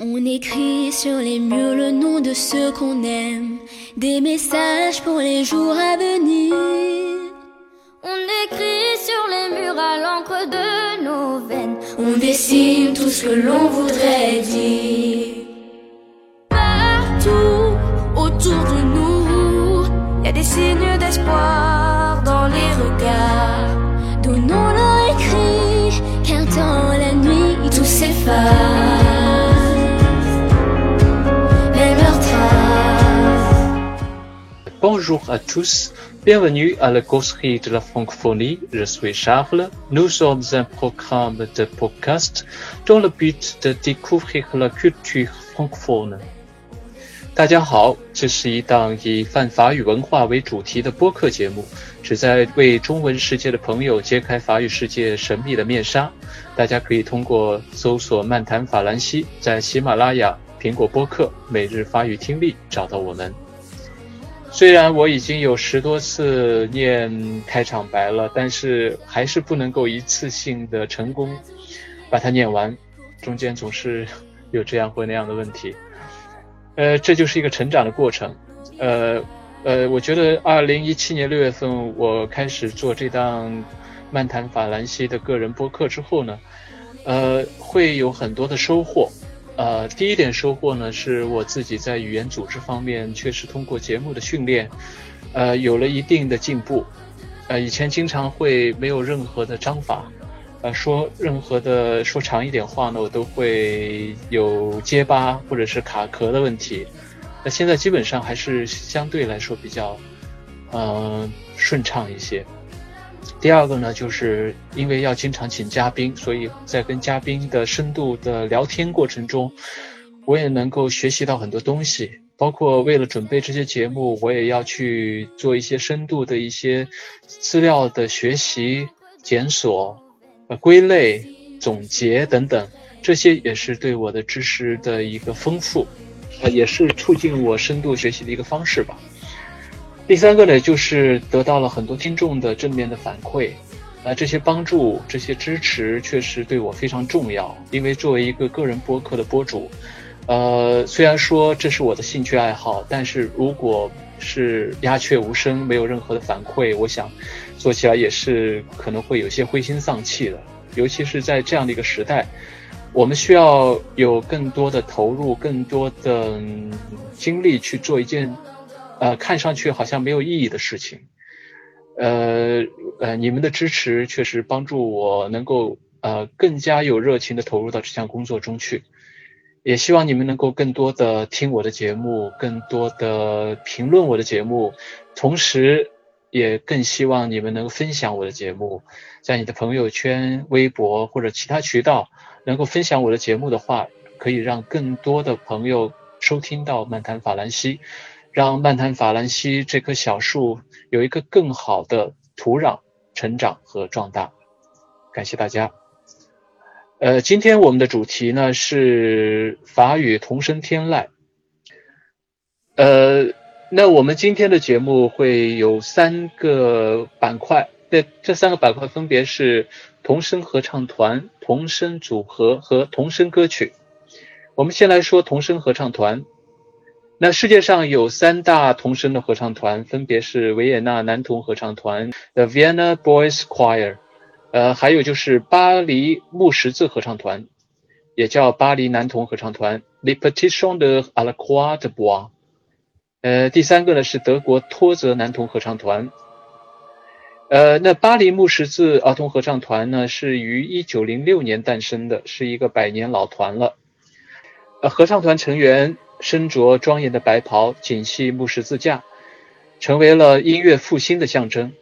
On écrit sur les murs le nom de ceux qu'on aime, des messages pour les jours à venir. On écrit sur les murs à l'encre de nos veines, on dessine tout ce que l'on voudrait dire. Partout autour de nous, il y a des signes d'espoir dans les regards. Donnons-leur écrit, car dans la nuit tout s'efface. Bonjour à tous, bienvenue à la causerie de la francophonie. Je suis Charles. Nous sommes un programme de podcast dans le but de découvrir la culture francophone. 大家好，这是一档以泛法语文化为主题的播客节目，旨在为中文世界的朋友揭开法语世界神秘的面纱。大家可以通过搜索“漫谈法兰西”在喜马拉雅、苹果播客、每日法语听力找到我们。虽然我已经有十多次念开场白了，但是还是不能够一次性的成功把它念完，中间总是有这样或那样的问题。呃，这就是一个成长的过程。呃呃，我觉得二零一七年六月份我开始做这档漫谈法兰西的个人播客之后呢，呃，会有很多的收获。呃，第一点收获呢，是我自己在语言组织方面确实通过节目的训练，呃，有了一定的进步。呃，以前经常会没有任何的章法，呃，说任何的说长一点话呢，我都会有结巴或者是卡壳的问题。那现在基本上还是相对来说比较，嗯，顺畅一些。第二个呢，就是因为要经常请嘉宾，所以在跟嘉宾的深度的聊天过程中，我也能够学习到很多东西。包括为了准备这些节目，我也要去做一些深度的一些资料的学习、检索、呃归类、总结等等，这些也是对我的知识的一个丰富，呃，也是促进我深度学习的一个方式吧。第三个呢，就是得到了很多听众的正面的反馈，啊，这些帮助、这些支持确实对我非常重要。因为作为一个个人播客的播主，呃，虽然说这是我的兴趣爱好，但是如果是鸦雀无声，没有任何的反馈，我想做起来也是可能会有些灰心丧气的。尤其是在这样的一个时代，我们需要有更多的投入、更多的精力去做一件。呃，看上去好像没有意义的事情，呃呃，你们的支持确实帮助我能够呃更加有热情的投入到这项工作中去，也希望你们能够更多的听我的节目，更多的评论我的节目，同时也更希望你们能分享我的节目，在你的朋友圈、微博或者其他渠道能够分享我的节目的话，可以让更多的朋友收听到漫谈法兰西。让漫谈法兰西这棵小树有一个更好的土壤成长和壮大。感谢大家。呃，今天我们的主题呢是法语同声天籁。呃，那我们今天的节目会有三个板块，这这三个板块分别是同声合唱团、同声组合和同声歌曲。我们先来说同声合唱团。那世界上有三大童声的合唱团，分别是维也纳男童合唱团 The Vienna Boys Choir，呃，还有就是巴黎木十字合唱团，也叫巴黎男童合唱团 The Petition de la Croix de Bois，呃，第三个呢是德国托泽男童合唱团，呃，那巴黎木十字儿童合唱团呢是于一九零六年诞生的，是一个百年老团了，呃，合唱团成员。身着庄严的白袍，紧系木十字架，成为了音乐复兴的象征。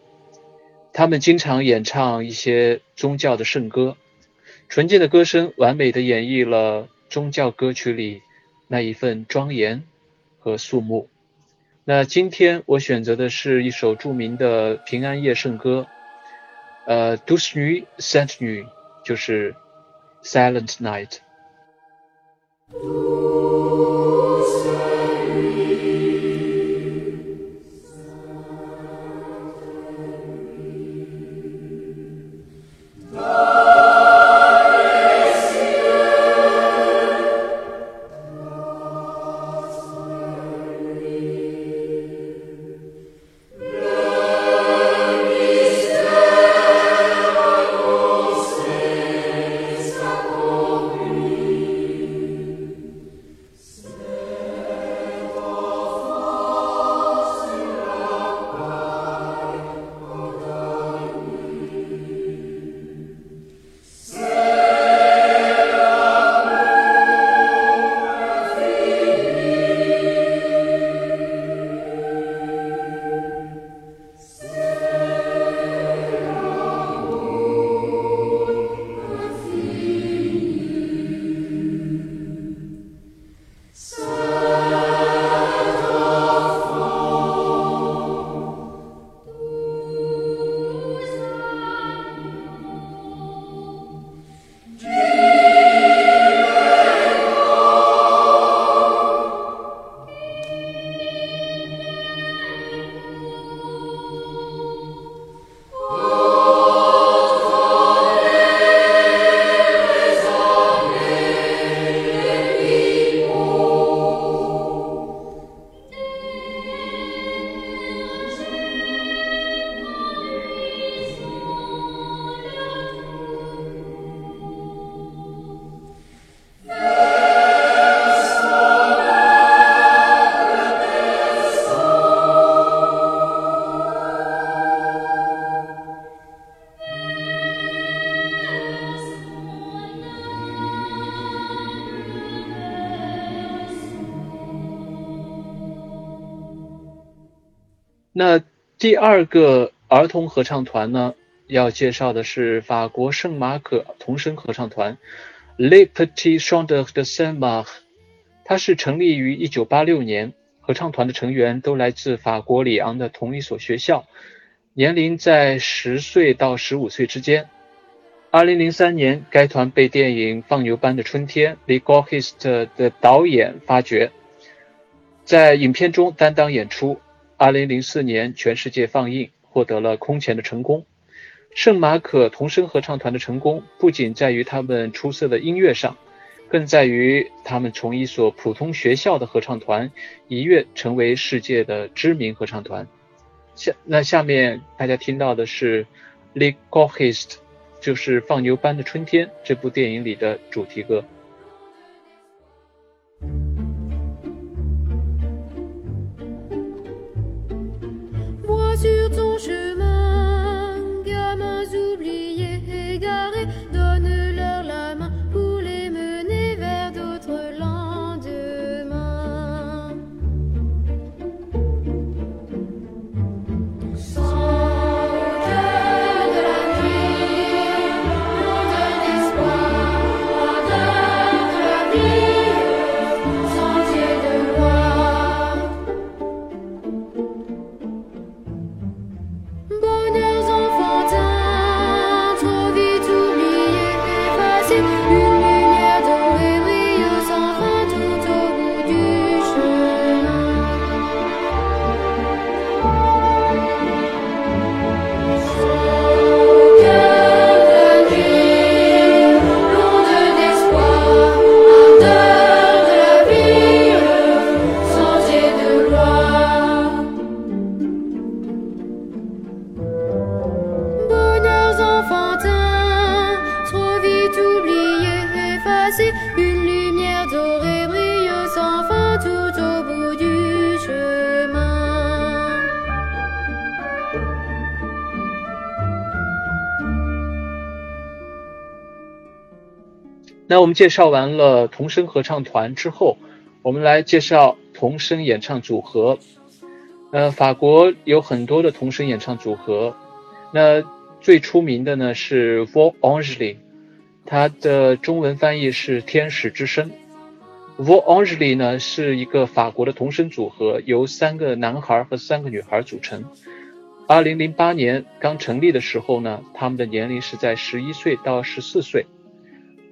他们经常演唱一些宗教的圣歌，纯净的歌声完美的演绎了宗教歌曲里那一份庄严和肃穆。那今天我选择的是一首著名的平安夜圣歌，呃 d u s n u sainte nuit，就是 Silent Night。Christ. 那第二个儿童合唱团呢，要介绍的是法国圣马可童声合唱团，Le Petit Chant de Saint-Marc）。它是成立于1986年，合唱团的成员都来自法国里昂的同一所学校，年龄在十岁到十五岁之间。2003年，该团被电影《放牛班的春天》（Les g o r i s t 的导演发掘，在影片中担当演出。二零零四年全世界放映，获得了空前的成功。圣马可童声合唱团的成功不仅在于他们出色的音乐上，更在于他们从一所普通学校的合唱团一跃成为世界的知名合唱团。下那下面大家听到的是《Les g o r i s t 就是《放牛班的春天》这部电影里的主题歌。只能我们介绍完了童声合唱团之后，我们来介绍童声演唱组合。呃，法国有很多的童声演唱组合，那最出名的呢是 v o a n g e l i 它的中文翻译是天使之声。v o a n g e l i 呢是一个法国的童声组合，由三个男孩和三个女孩组成。二零零八年刚成立的时候呢，他们的年龄是在十一岁到十四岁。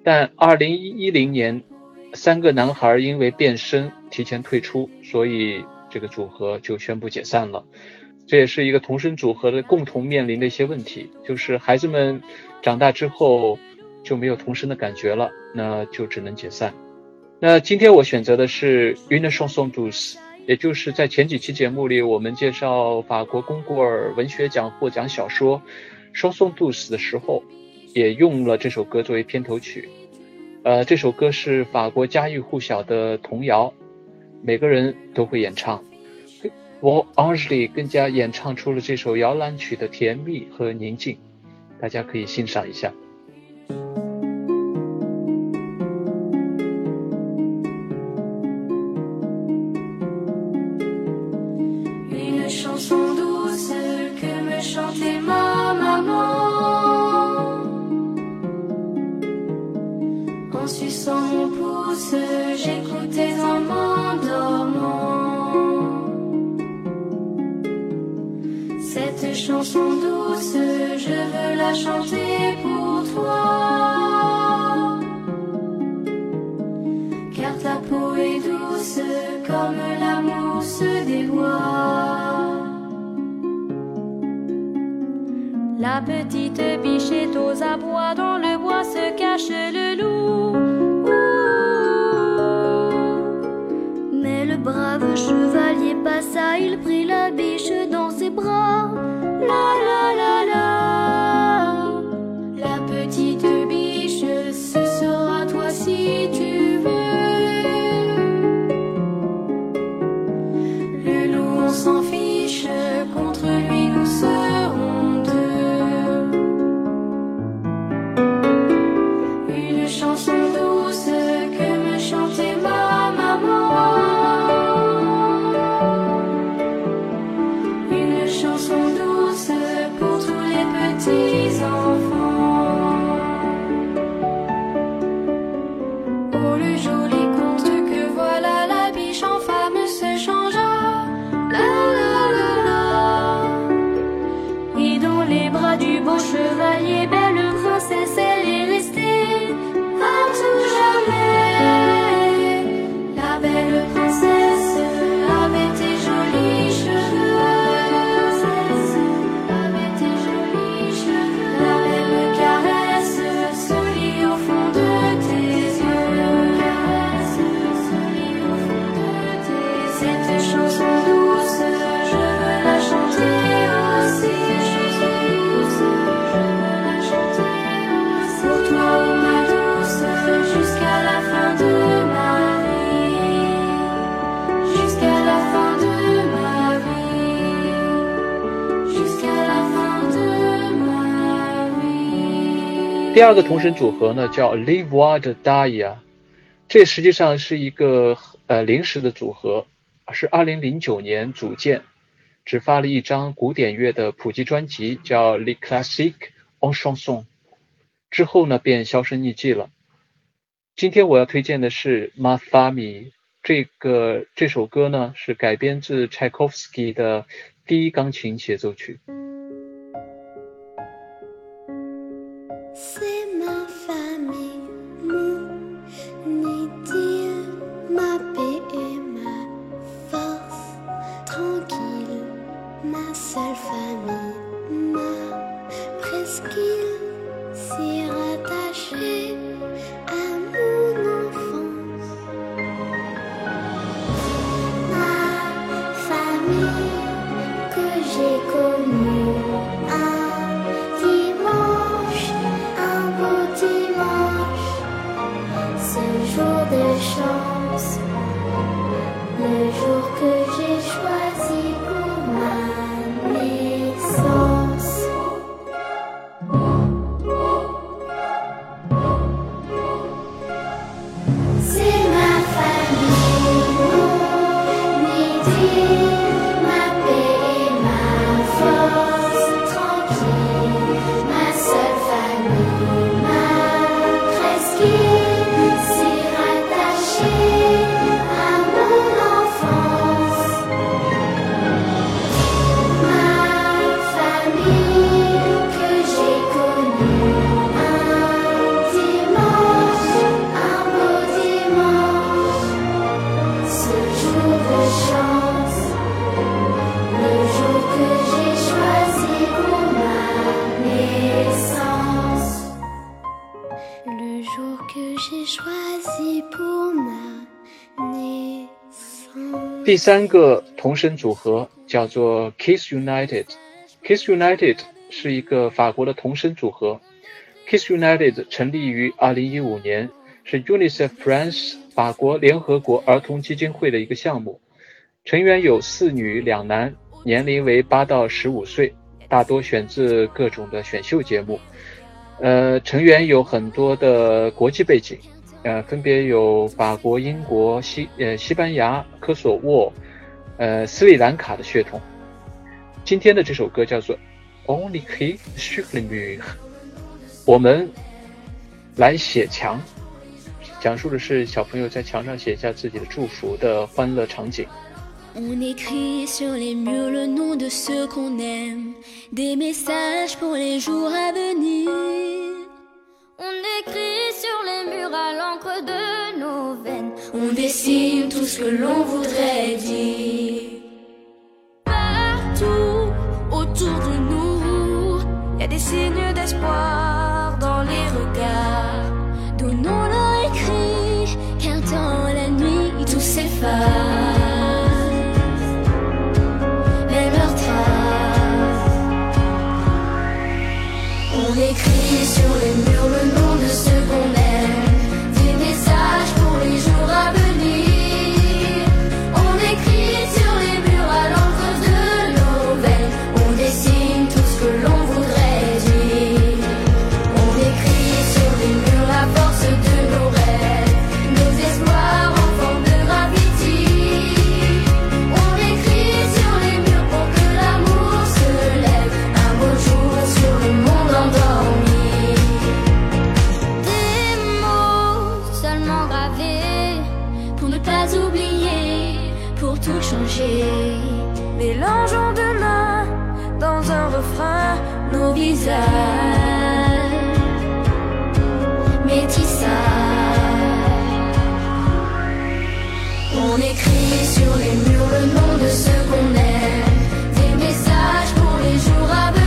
但二零一零年，三个男孩因为变声提前退出，所以这个组合就宣布解散了。这也是一个童声组合的共同面临的一些问题，就是孩子们长大之后就没有童声的感觉了，那就只能解散。那今天我选择的是《Une chanson douce》，也就是在前几期节目里我们介绍法国龚古尔文学奖获奖小说《chanson douce》的时候。也用了这首歌作为片头曲，呃，这首歌是法国家喻户晓的童谣，每个人都会演唱。我 Angie 更加演唱出了这首摇篮曲的甜蜜和宁静，大家可以欣赏一下。La chanter pour toi. Car ta peau est douce comme la mousse des bois. La petite biche est aux abois, dans le bois se cache le loup. Mais le brave chevalier passa, il prit 第二个同声组合呢叫 Live Wild Dia，这实际上是一个呃临时的组合，是二零零九年组建，只发了一张古典乐的普及专辑，叫 Le Classiques en Chanson，之后呢便销声匿迹了。今天我要推荐的是 Ma Fami，这个这首歌呢是改编自柴可夫斯基的第一钢琴协奏曲。第三个童声组合叫做 Kiss United。Kiss United 是一个法国的童声组合。Kiss United 成立于2015年，是 UNICEF France 法国联合国儿童基金会的一个项目。成员有四女两男，年龄为八到十五岁，大多选自各种的选秀节目。呃，成员有很多的国际背景。呃，分别有法国、英国、西呃西班牙、科索沃、呃斯里兰卡的血统。今天的这首歌叫做《Only He s h u l Me》，我们来写墙，讲述的是小朋友在墙上写下自己的祝福的欢乐场景。À l'encre de nos veines. On dessine tout ce que l'on voudrait dire. Partout autour de nous, il y a des signes d'espoir Mélangeons demain dans un refrain nos visages. Métissage. On écrit sur les murs le nom de ce qu'on aime. Des messages pour les jours à venir.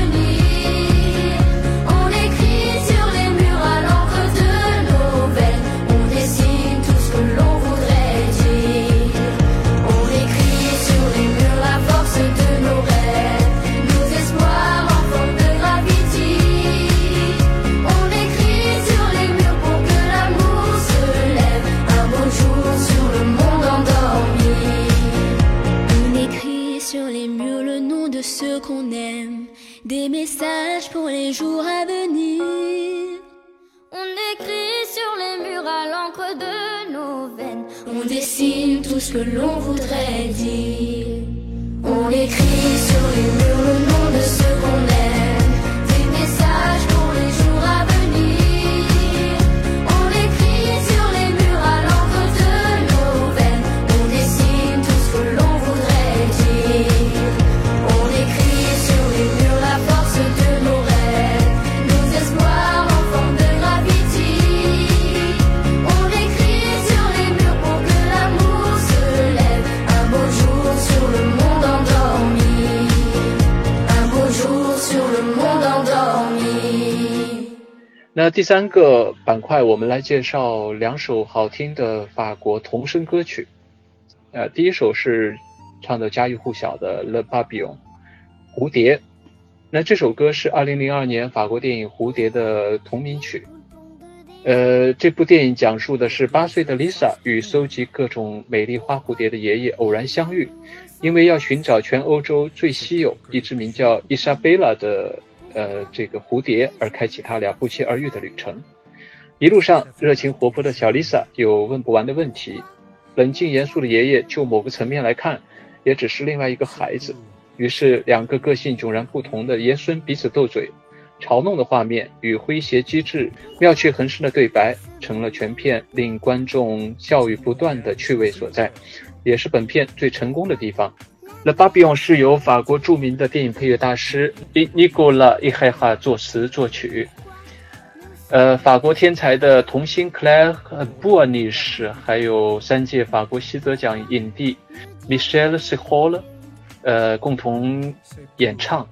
pour les jours à venir. On écrit sur les murs à l'encre de nos veines. On dessine tout ce que l'on voudrait dire. On écrit sur les murs le nom de ce qu'on aime. 那第三个板块，我们来介绍两首好听的法国童声歌曲。呃，第一首是唱的家喻户晓的《Le Papillon》蝴蝶。那这首歌是2002年法国电影《蝴蝶》的同名曲。呃，这部电影讲述的是八岁的 Lisa 与搜集各种美丽花蝴蝶的爷爷偶然相遇，因为要寻找全欧洲最稀有一只名叫伊莎贝拉的呃这个蝴蝶，而开启他俩不期而遇的旅程。一路上，热情活泼的小 Lisa 有问不完的问题，冷静严肃的爷爷就某个层面来看，也只是另外一个孩子。于是，两个个性迥然不同的爷孙彼此斗嘴。嘲弄的画面与诙谐机智、妙趣横生的对白，成了全片令观众笑语不断的趣味所在，也是本片最成功的地方。《Le Babylon》是由法国著名的电影配乐大师尼尼古拉伊海哈作词作曲。呃，法国天才的童星 Claire 布尔尼什，还有三届法国西泽奖影帝 Michel s e h o l 呃，共同演唱。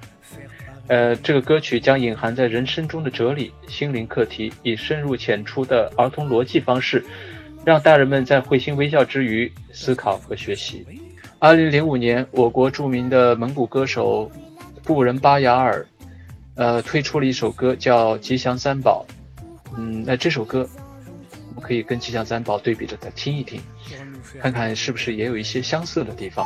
呃，这个歌曲将隐含在人生中的哲理、心灵课题，以深入浅出的儿童逻辑方式，让大人们在会心微笑之余思考和学习。二零零五年，我国著名的蒙古歌手布仁巴雅尔，呃，推出了一首歌叫《吉祥三宝》。嗯，那这首歌我们可以跟《吉祥三宝》对比着再听一听，看看是不是也有一些相似的地方。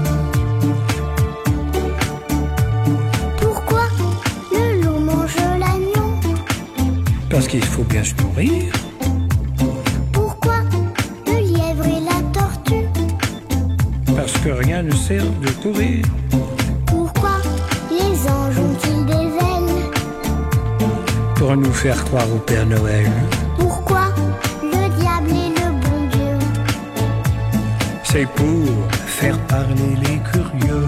Qu'il faut bien se nourrir. Pourquoi le lièvre et la tortue? Parce que rien ne sert de courir. Pourquoi les anges ont-ils des ailes? Pour nous faire croire au Père Noël. Pourquoi le diable est le bon Dieu? C'est pour faire parler les curieux.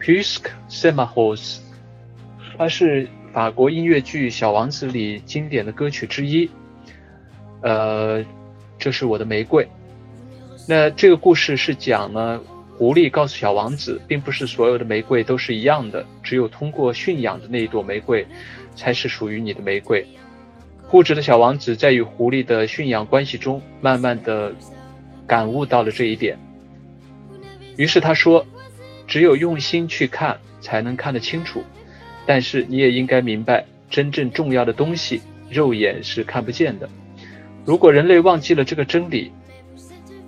Puisque c'est ma rose，它是法国音乐剧《小王子》里经典的歌曲之一。呃，这是我的玫瑰。那这个故事是讲呢，狐狸告诉小王子，并不是所有的玫瑰都是一样的，只有通过驯养的那一朵玫瑰，才是属于你的玫瑰。固执的小王子在与狐狸的驯养关系中，慢慢的感悟到了这一点。于是他说：“只有用心去看，才能看得清楚。但是你也应该明白，真正重要的东西，肉眼是看不见的。如果人类忘记了这个真理，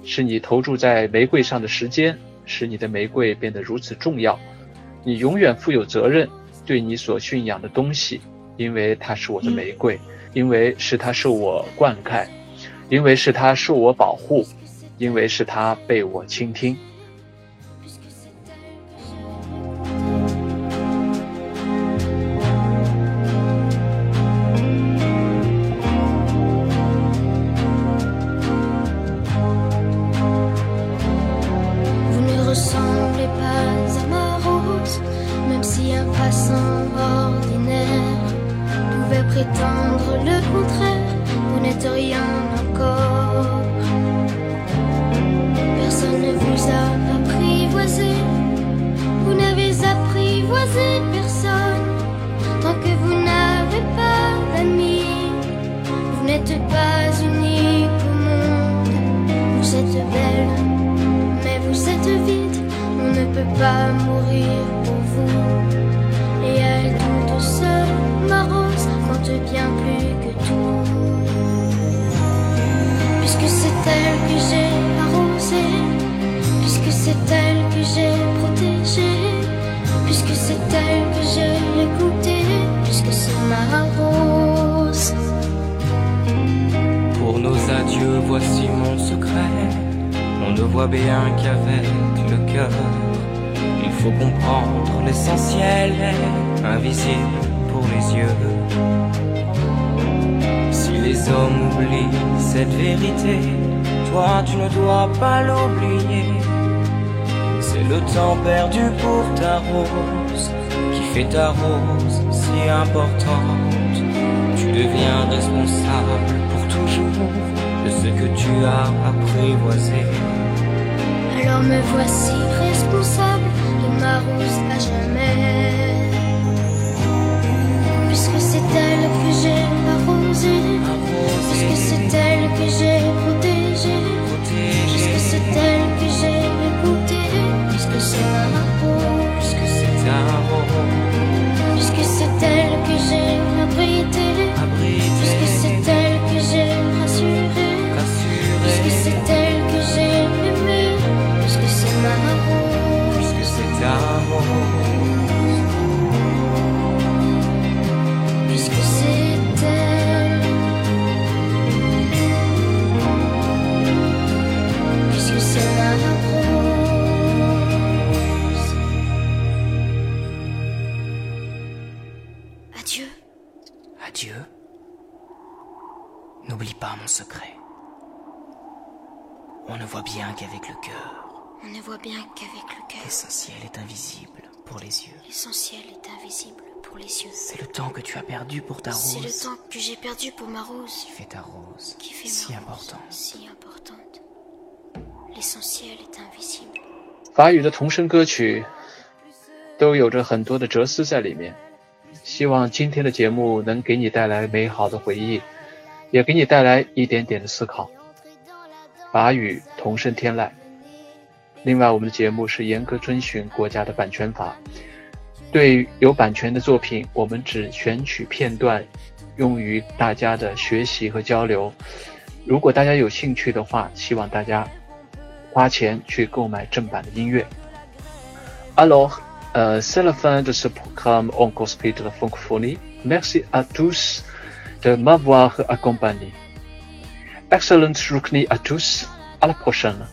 是你投注在玫瑰上的时间，使你的玫瑰变得如此重要。你永远负有责任，对你所驯养的东西，因为它是我的玫瑰，因为是它受我灌溉，因为是它受我保护，因为是它被我倾听。Pas mourir pour vous. Et elle toute seule, ma rose, compte bien plus que tout. Elle que j'ai arrosée, puisque c'est elle que j'ai protégée, puisque c'est elle que j'ai écoutée, puisque c'est ma rose. Pour nos adieux, voici mon secret. On ne voit bien qu'avec le cœur. Il faut comprendre l'essentiel invisible pour les yeux. Si les hommes oublient cette vérité, toi tu ne dois pas l'oublier. C'est le temps perdu pour ta rose qui fait ta rose si importante. Tu deviens responsable pour toujours de ce que tu as apprivoisé. Alors me voici responsable de ma rose à jamais. Puisque c'est elle que j'ai arrosée, puisque c'est elle que j'ai 들 invisible pour les yeux. C'est le temps que tu as perdu pour ta C'est le rose temps que j'ai perdu pour ma rose, qui fait ta rose qui fait si ma importante. si importante. L'essentiel est invisible. 法语的童声歌曲都有着很多的哲思在里面。希望今天的节目能给你带来美好的回忆，也给你带来一点点的思考。法语童声天籁。另外，我们的节目是严格遵循国家的版权法，对有版权的作品，我们只选取片段，用于大家的学习和交流。如果大家有兴趣的话，希望大家花钱去购买正版的音乐。Alors, euh, c'est la fin de ce programme en cosplay de la francophonie. Merci à tous de m'avoir accompagné. Excellente journée à tous. À la prochaine.